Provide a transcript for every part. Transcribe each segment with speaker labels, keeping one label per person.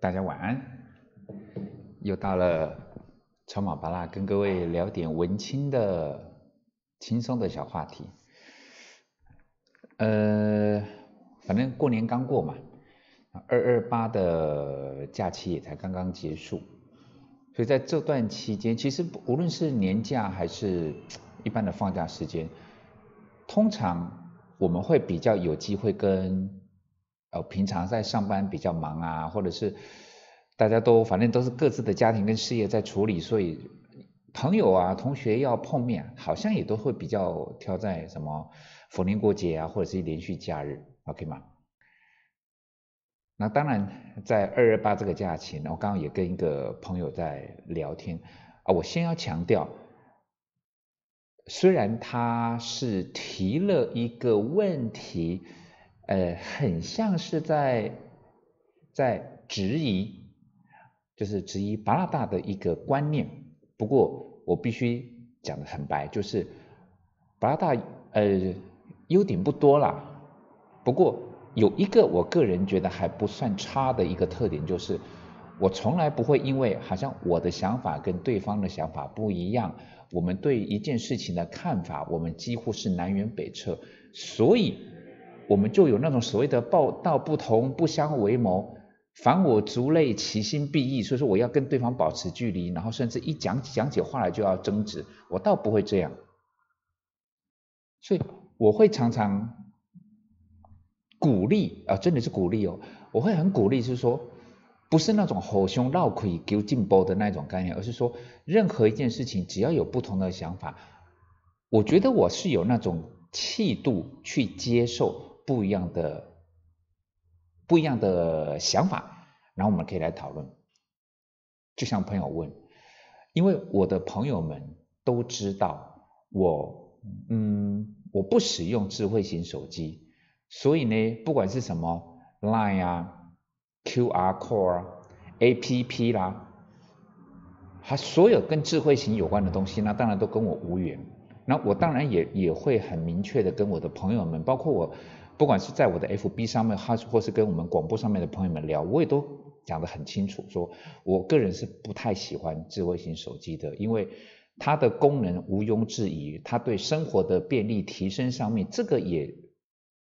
Speaker 1: 大家晚安，又到了超马巴拉跟各位聊点文青的轻松的小话题。呃，反正过年刚过嘛。二二八的假期也才刚刚结束，所以在这段期间，其实无论是年假还是一般的放假时间，通常我们会比较有机会跟呃平常在上班比较忙啊，或者是大家都反正都是各自的家庭跟事业在处理，所以朋友啊同学要碰面，好像也都会比较挑在什么逢年过节啊，或者是连续假日，OK 吗？那当然，在二二八这个假期，我刚刚也跟一个朋友在聊天啊。我先要强调，虽然他是提了一个问题，呃，很像是在在质疑，就是质疑巴拉大的一个观念。不过我必须讲的很白，就是巴拉大呃优点不多啦。不过。有一个我个人觉得还不算差的一个特点，就是我从来不会因为好像我的想法跟对方的想法不一样，我们对一件事情的看法，我们几乎是南辕北辙，所以我们就有那种所谓的报道不同不相为谋，凡我族类，其心必异，所以说我要跟对方保持距离，然后甚至一讲讲起话来就要争执，我倒不会这样，所以我会常常。鼓励啊，真的是鼓励哦！我会很鼓励，是说不是那种吼胸闹以给进步的那种概念，而是说任何一件事情，只要有不同的想法，我觉得我是有那种气度去接受不一样的不一样的想法，然后我们可以来讨论。就像朋友问，因为我的朋友们都知道我，嗯，我不使用智慧型手机。所以呢，不管是什么 Line 啊、QR Code 啊、APP 啦，它所有跟智慧型有关的东西，那当然都跟我无缘。那我当然也也会很明确的跟我的朋友们，包括我，不管是在我的 FB 上面，还是或是跟我们广播上面的朋友们聊，我也都讲得很清楚，说我个人是不太喜欢智慧型手机的，因为它的功能毋庸置疑，它对生活的便利提升上面，这个也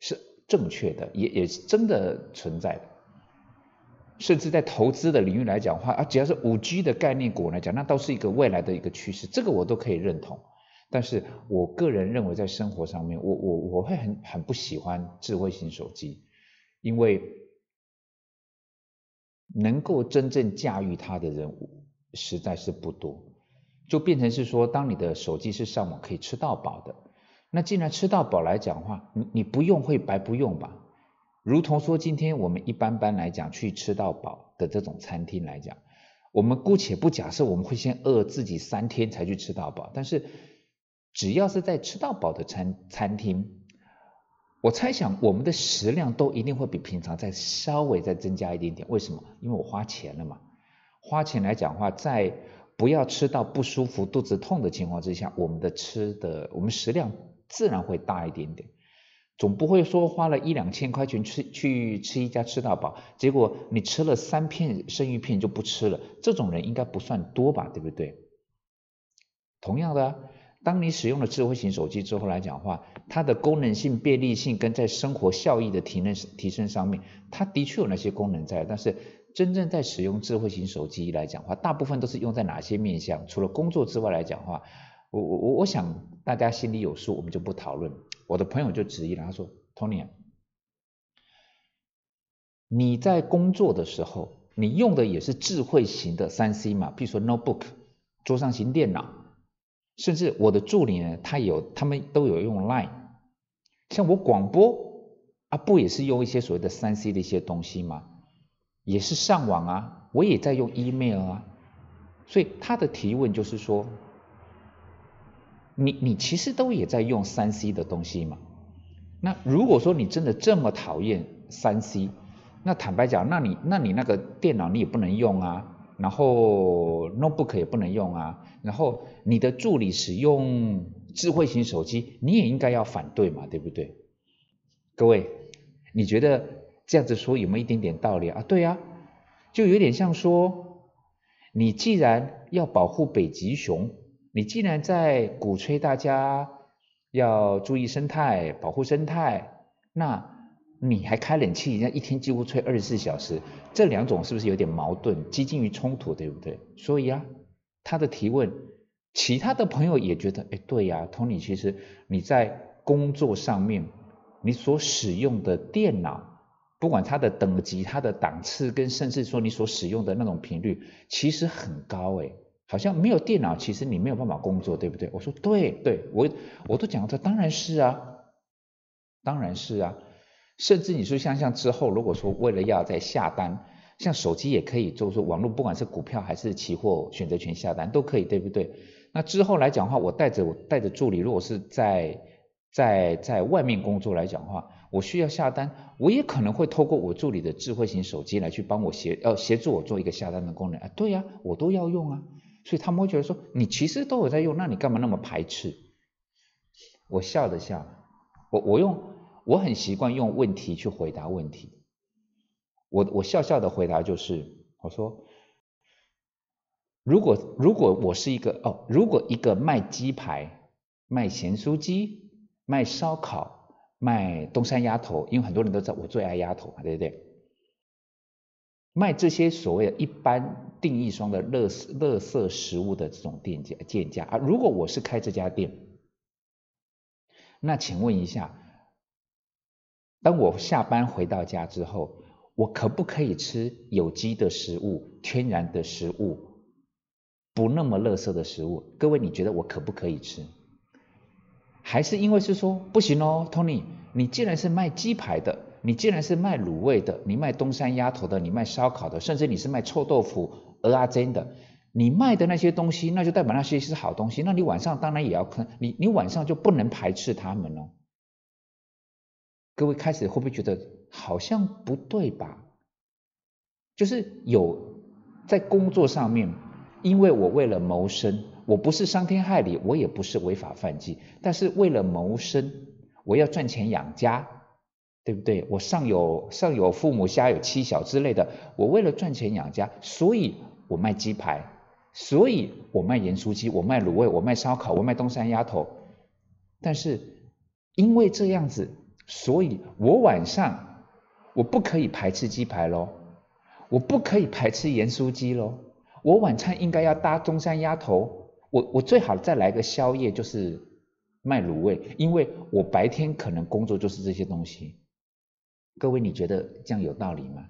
Speaker 1: 是。正确的也也是真的存在的，甚至在投资的领域来讲话啊，只要是五 G 的概念股来讲，那都是一个未来的一个趋势，这个我都可以认同。但是我个人认为，在生活上面，我我我会很很不喜欢智慧型手机，因为能够真正驾驭它的人实在是不多，就变成是说，当你的手机是上网可以吃到饱的。那既然吃到饱来讲话，你你不用会白不用吧？如同说今天我们一般般来讲去吃到饱的这种餐厅来讲，我们姑且不假设我们会先饿自己三天才去吃到饱，但是只要是在吃到饱的餐餐厅，我猜想我们的食量都一定会比平常再稍微再增加一点点。为什么？因为我花钱了嘛。花钱来讲话，在不要吃到不舒服、肚子痛的情况之下，我们的吃的我们食量。自然会大一点点，总不会说花了一两千块钱吃去吃一家吃到饱，结果你吃了三片生鱼片就不吃了，这种人应该不算多吧，对不对？同样的，当你使用了智慧型手机之后来讲的话，它的功能性、便利性跟在生活效益的提升提升上面，它的确有那些功能在，但是真正在使用智慧型手机来讲话，大部分都是用在哪些面向？除了工作之外来讲话。我我我我想大家心里有数，我们就不讨论。我的朋友就质疑了，他说：“Tony，你在工作的时候，你用的也是智慧型的三 C 嘛？比如说 notebook、桌上型电脑，甚至我的助理呢，他有他们都有用 Line。像我广播啊，不也是用一些所谓的三 C 的一些东西吗？也是上网啊，我也在用 email 啊。所以他的提问就是说。”你你其实都也在用三 C 的东西嘛？那如果说你真的这么讨厌三 C，那坦白讲，那你那你那个电脑你也不能用啊，然后 notebook 也不能用啊，然后你的助理使用智慧型手机，你也应该要反对嘛，对不对？各位，你觉得这样子说有没有一点点道理啊？对啊，就有点像说，你既然要保护北极熊，你既然在鼓吹大家要注意生态、保护生态，那。你还开冷气，人家一天几乎吹二十四小时，这两种是不是有点矛盾，接近于冲突，对不对？所以啊，他的提问，其他的朋友也觉得，哎，对呀，Tony，其实你在工作上面，你所使用的电脑，不管它的等级、它的档次，跟甚至说你所使用的那种频率，其实很高，哎，好像没有电脑，其实你没有办法工作，对不对？我说对，对我我都讲这当然是啊，当然是啊。甚至你说像像之后，如果说为了要再下单，像手机也可以，就是说网络不管是股票还是期货选择权下单都可以，对不对？那之后来讲的话，我带着我带着助理，如果是在在在外面工作来讲的话，我需要下单，我也可能会透过我助理的智慧型手机来去帮我协呃协助我做一个下单的功能啊，对呀，我都要用啊，所以他们会觉得说你其实都有在用，那你干嘛那么排斥？我笑了笑，我我用。我很习惯用问题去回答问题。我我笑笑的回答就是，我说，如果如果我是一个哦，如果一个卖鸡排、卖咸酥鸡、卖烧烤、卖东山鸭头，因为很多人都知道我最爱鸭头嘛，对不对？卖这些所谓的一般定义双的乐乐色食物的这种店家店家啊，如果我是开这家店，那请问一下。当我下班回到家之后，我可不可以吃有机的食物、天然的食物，不那么垃圾的食物？各位，你觉得我可不可以吃？还是因为是说不行哦，Tony，你既然是卖鸡排的，你既然是卖卤味的，你卖东山鸭头的，你卖烧烤的，甚至你是卖臭豆腐、鹅啊煎的，你卖的那些东西，那就代表那些是好东西，那你晚上当然也要看，你你晚上就不能排斥他们哦。各位开始会不会觉得好像不对吧？就是有在工作上面，因为我为了谋生，我不是伤天害理，我也不是违法犯纪，但是为了谋生，我要赚钱养家，对不对？我上有上有父母，下有妻小之类的，我为了赚钱养家，所以我卖鸡排，所以我卖盐酥鸡，我卖卤味，我卖烧烤，我卖东山鸭头，但是因为这样子。所以，我晚上我不可以排斥鸡排喽，我不可以排斥盐酥鸡喽，我晚餐应该要搭中山鸭头，我我最好再来个宵夜，就是卖卤味，因为我白天可能工作就是这些东西。各位，你觉得这样有道理吗？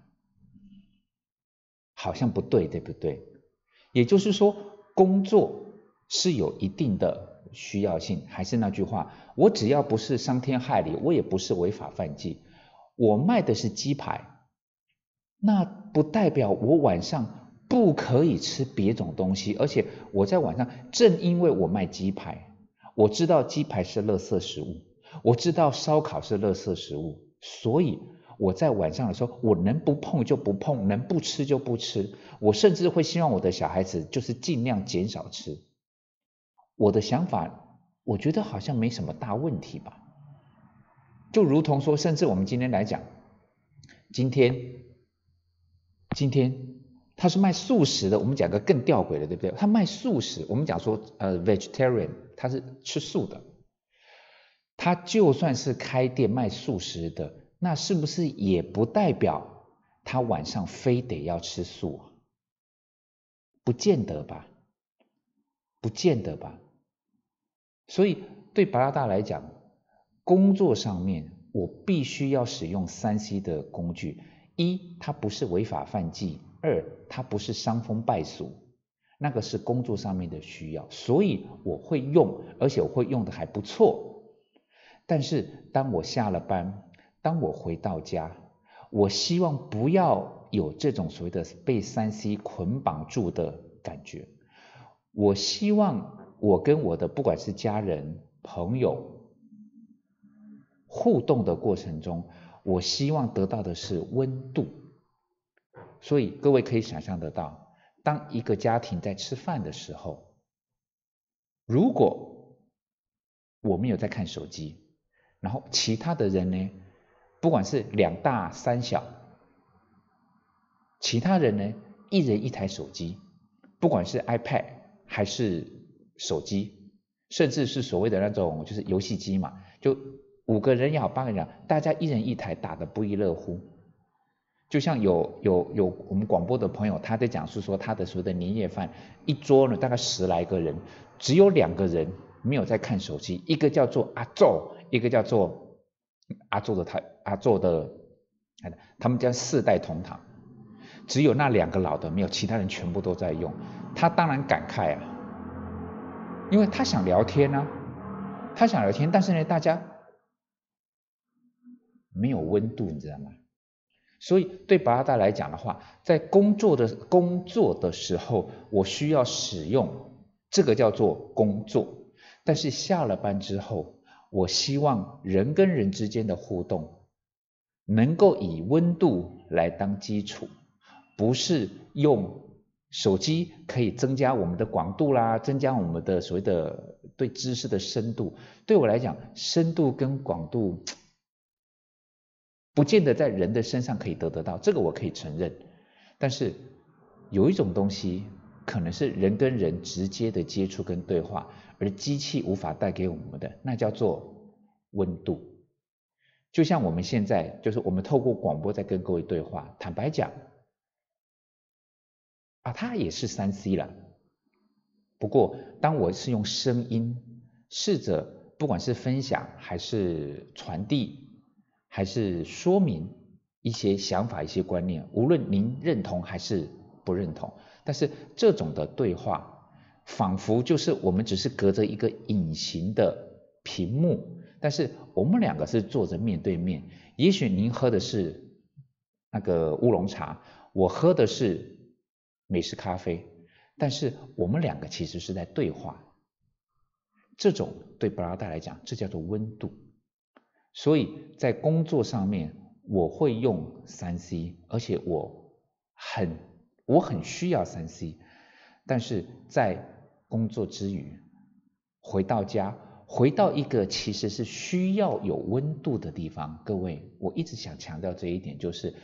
Speaker 1: 好像不对，对不对？也就是说，工作是有一定的。需要性还是那句话，我只要不是伤天害理，我也不是违法犯纪，我卖的是鸡排，那不代表我晚上不可以吃别种东西，而且我在晚上正因为我卖鸡排，我知道鸡排是垃圾食物，我知道烧烤是垃圾食物，所以我在晚上的时候，我能不碰就不碰，能不吃就不吃，我甚至会希望我的小孩子就是尽量减少吃。我的想法，我觉得好像没什么大问题吧。就如同说，甚至我们今天来讲，今天，今天他是卖素食的，我们讲个更吊诡的，对不对？他卖素食，我们讲说呃，vegetarian，他是吃素的。他就算是开店卖素食的，那是不是也不代表他晚上非得要吃素啊？不见得吧，不见得吧。所以对白拉大来讲，工作上面我必须要使用三 C 的工具：一，它不是违法犯纪；二，它不是伤风败俗。那个是工作上面的需要，所以我会用，而且我会用的还不错。但是当我下了班，当我回到家，我希望不要有这种所谓的被三 C 捆绑住的感觉。我希望。我跟我的不管是家人、朋友互动的过程中，我希望得到的是温度。所以各位可以想象得到，当一个家庭在吃饭的时候，如果我没有在看手机，然后其他的人呢，不管是两大三小，其他人呢，一人一台手机，不管是 iPad 还是手机，甚至是所谓的那种就是游戏机嘛，就五个人也好，八个人，大家一人一台，打得不亦乐乎。就像有有有我们广播的朋友，他在讲述说他的所谓的年夜饭，一桌呢大概十来个人，只有两个人没有在看手机，一个叫做阿宙，一个叫做阿宙的他阿宙的，他们家四代同堂，只有那两个老的没有，其他人全部都在用。他当然感慨啊，因为他想聊天啊，他想聊天，但是呢，大家没有温度，你知道吗？所以对巴拉达来讲的话，在工作的工作的时候，我需要使用这个叫做工作。但是下了班之后，我希望人跟人之间的互动能够以温度来当基础，不是用手机可以增加我们的广度啦，增加我们的所谓的对知识的深度。对我来讲，深度跟广度。不见得在人的身上可以得得到，这个我可以承认。但是有一种东西，可能是人跟人直接的接触跟对话，而机器无法带给我们的，那叫做温度。就像我们现在，就是我们透过广播在跟各位对话。坦白讲，啊，它也是三 C 了。不过，当我是用声音，试着不管是分享还是传递。还是说明一些想法、一些观念，无论您认同还是不认同，但是这种的对话，仿佛就是我们只是隔着一个隐形的屏幕，但是我们两个是坐着面对面。也许您喝的是那个乌龙茶，我喝的是美式咖啡，但是我们两个其实是在对话。这种对布拉达来讲，这叫做温度。所以在工作上面，我会用三 C，而且我很我很需要三 C，但是在工作之余，回到家，回到一个其实是需要有温度的地方。各位，我一直想强调这一点，就是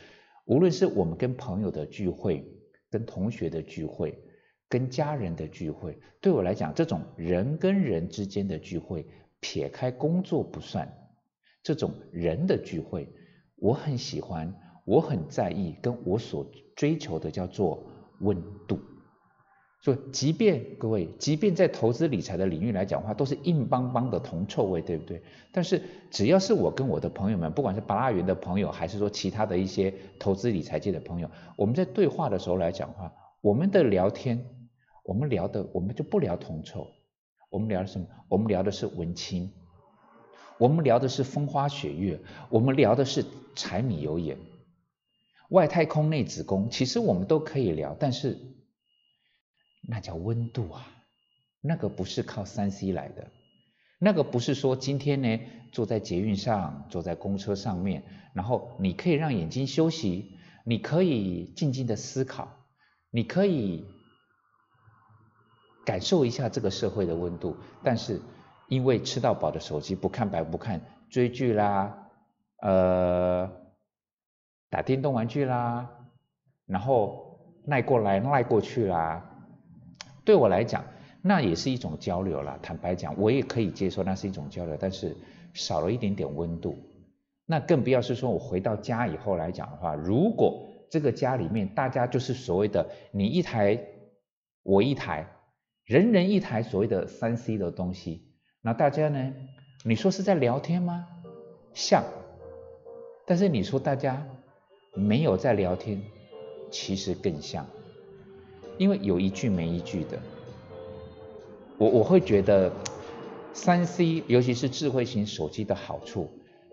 Speaker 1: 无论是我们跟朋友的聚会、跟同学的聚会、跟家人的聚会，对我来讲，这种人跟人之间的聚会，撇开工作不算。这种人的聚会，我很喜欢，我很在意，跟我所追求的叫做温度。所以，即便各位，即便在投资理财的领域来讲话，都是硬邦邦的铜臭味，对不对？但是，只要是我跟我的朋友们，不管是八拉园的朋友，还是说其他的一些投资理财界的朋友，我们在对话的时候来讲话，我们的聊天，我们聊的，我们就不聊铜臭，我们聊的什么？我们聊的是文青。我们聊的是风花雪月，我们聊的是柴米油盐、外太空内子宫，其实我们都可以聊，但是那叫温度啊，那个不是靠三 C 来的，那个不是说今天呢坐在捷运上、坐在公车上面，然后你可以让眼睛休息，你可以静静的思考，你可以感受一下这个社会的温度，但是。因为吃到饱的手机不看白不看，追剧啦，呃，打电动玩具啦，然后赖过来赖过去啦，对我来讲，那也是一种交流啦。坦白讲，我也可以接受那是一种交流，但是少了一点点温度。那更不要是说我回到家以后来讲的话，如果这个家里面大家就是所谓的你一台我一台，人人一台所谓的三 C 的东西。那大家呢？你说是在聊天吗？像，但是你说大家没有在聊天，其实更像，因为有一句没一句的。我我会觉得，三 C 尤其是智慧型手机的好处，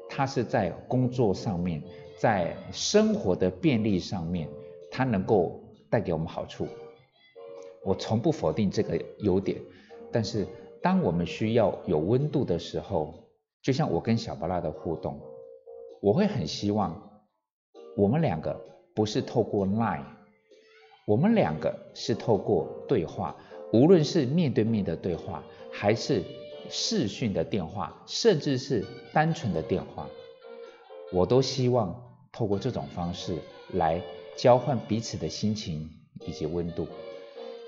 Speaker 1: 它是在工作上面，在生活的便利上面，它能够带给我们好处。我从不否定这个优点，但是。当我们需要有温度的时候，就像我跟小巴拉的互动，我会很希望我们两个不是透过 Line，我们两个是透过对话，无论是面对面的对话，还是视讯的电话，甚至是单纯的电话，我都希望透过这种方式来交换彼此的心情以及温度。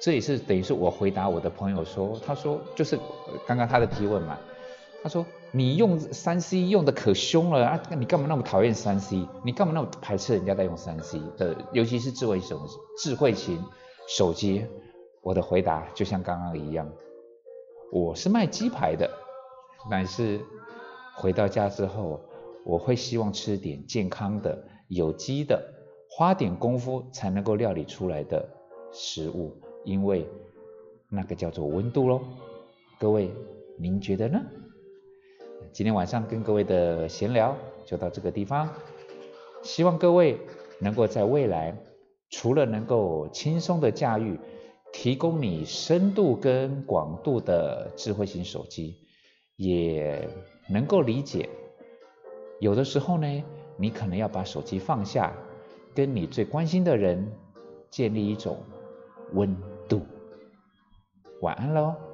Speaker 1: 这也是等于是我回答我的朋友说，他说就是刚刚他的提问嘛，他说你用三 C 用的可凶了啊，你干嘛那么讨厌三 C？你干嘛那么排斥人家在用三 C 的，尤其是智慧手智慧型手机？我的回答就像刚刚一样，我是卖鸡排的，但是回到家之后，我会希望吃点健康的、有机的，花点功夫才能够料理出来的食物。因为那个叫做温度喽，各位您觉得呢？今天晚上跟各位的闲聊就到这个地方，希望各位能够在未来除了能够轻松的驾驭，提供你深度跟广度的智慧型手机，也能够理解，有的时候呢，你可能要把手机放下，跟你最关心的人建立一种温度。晚安喽。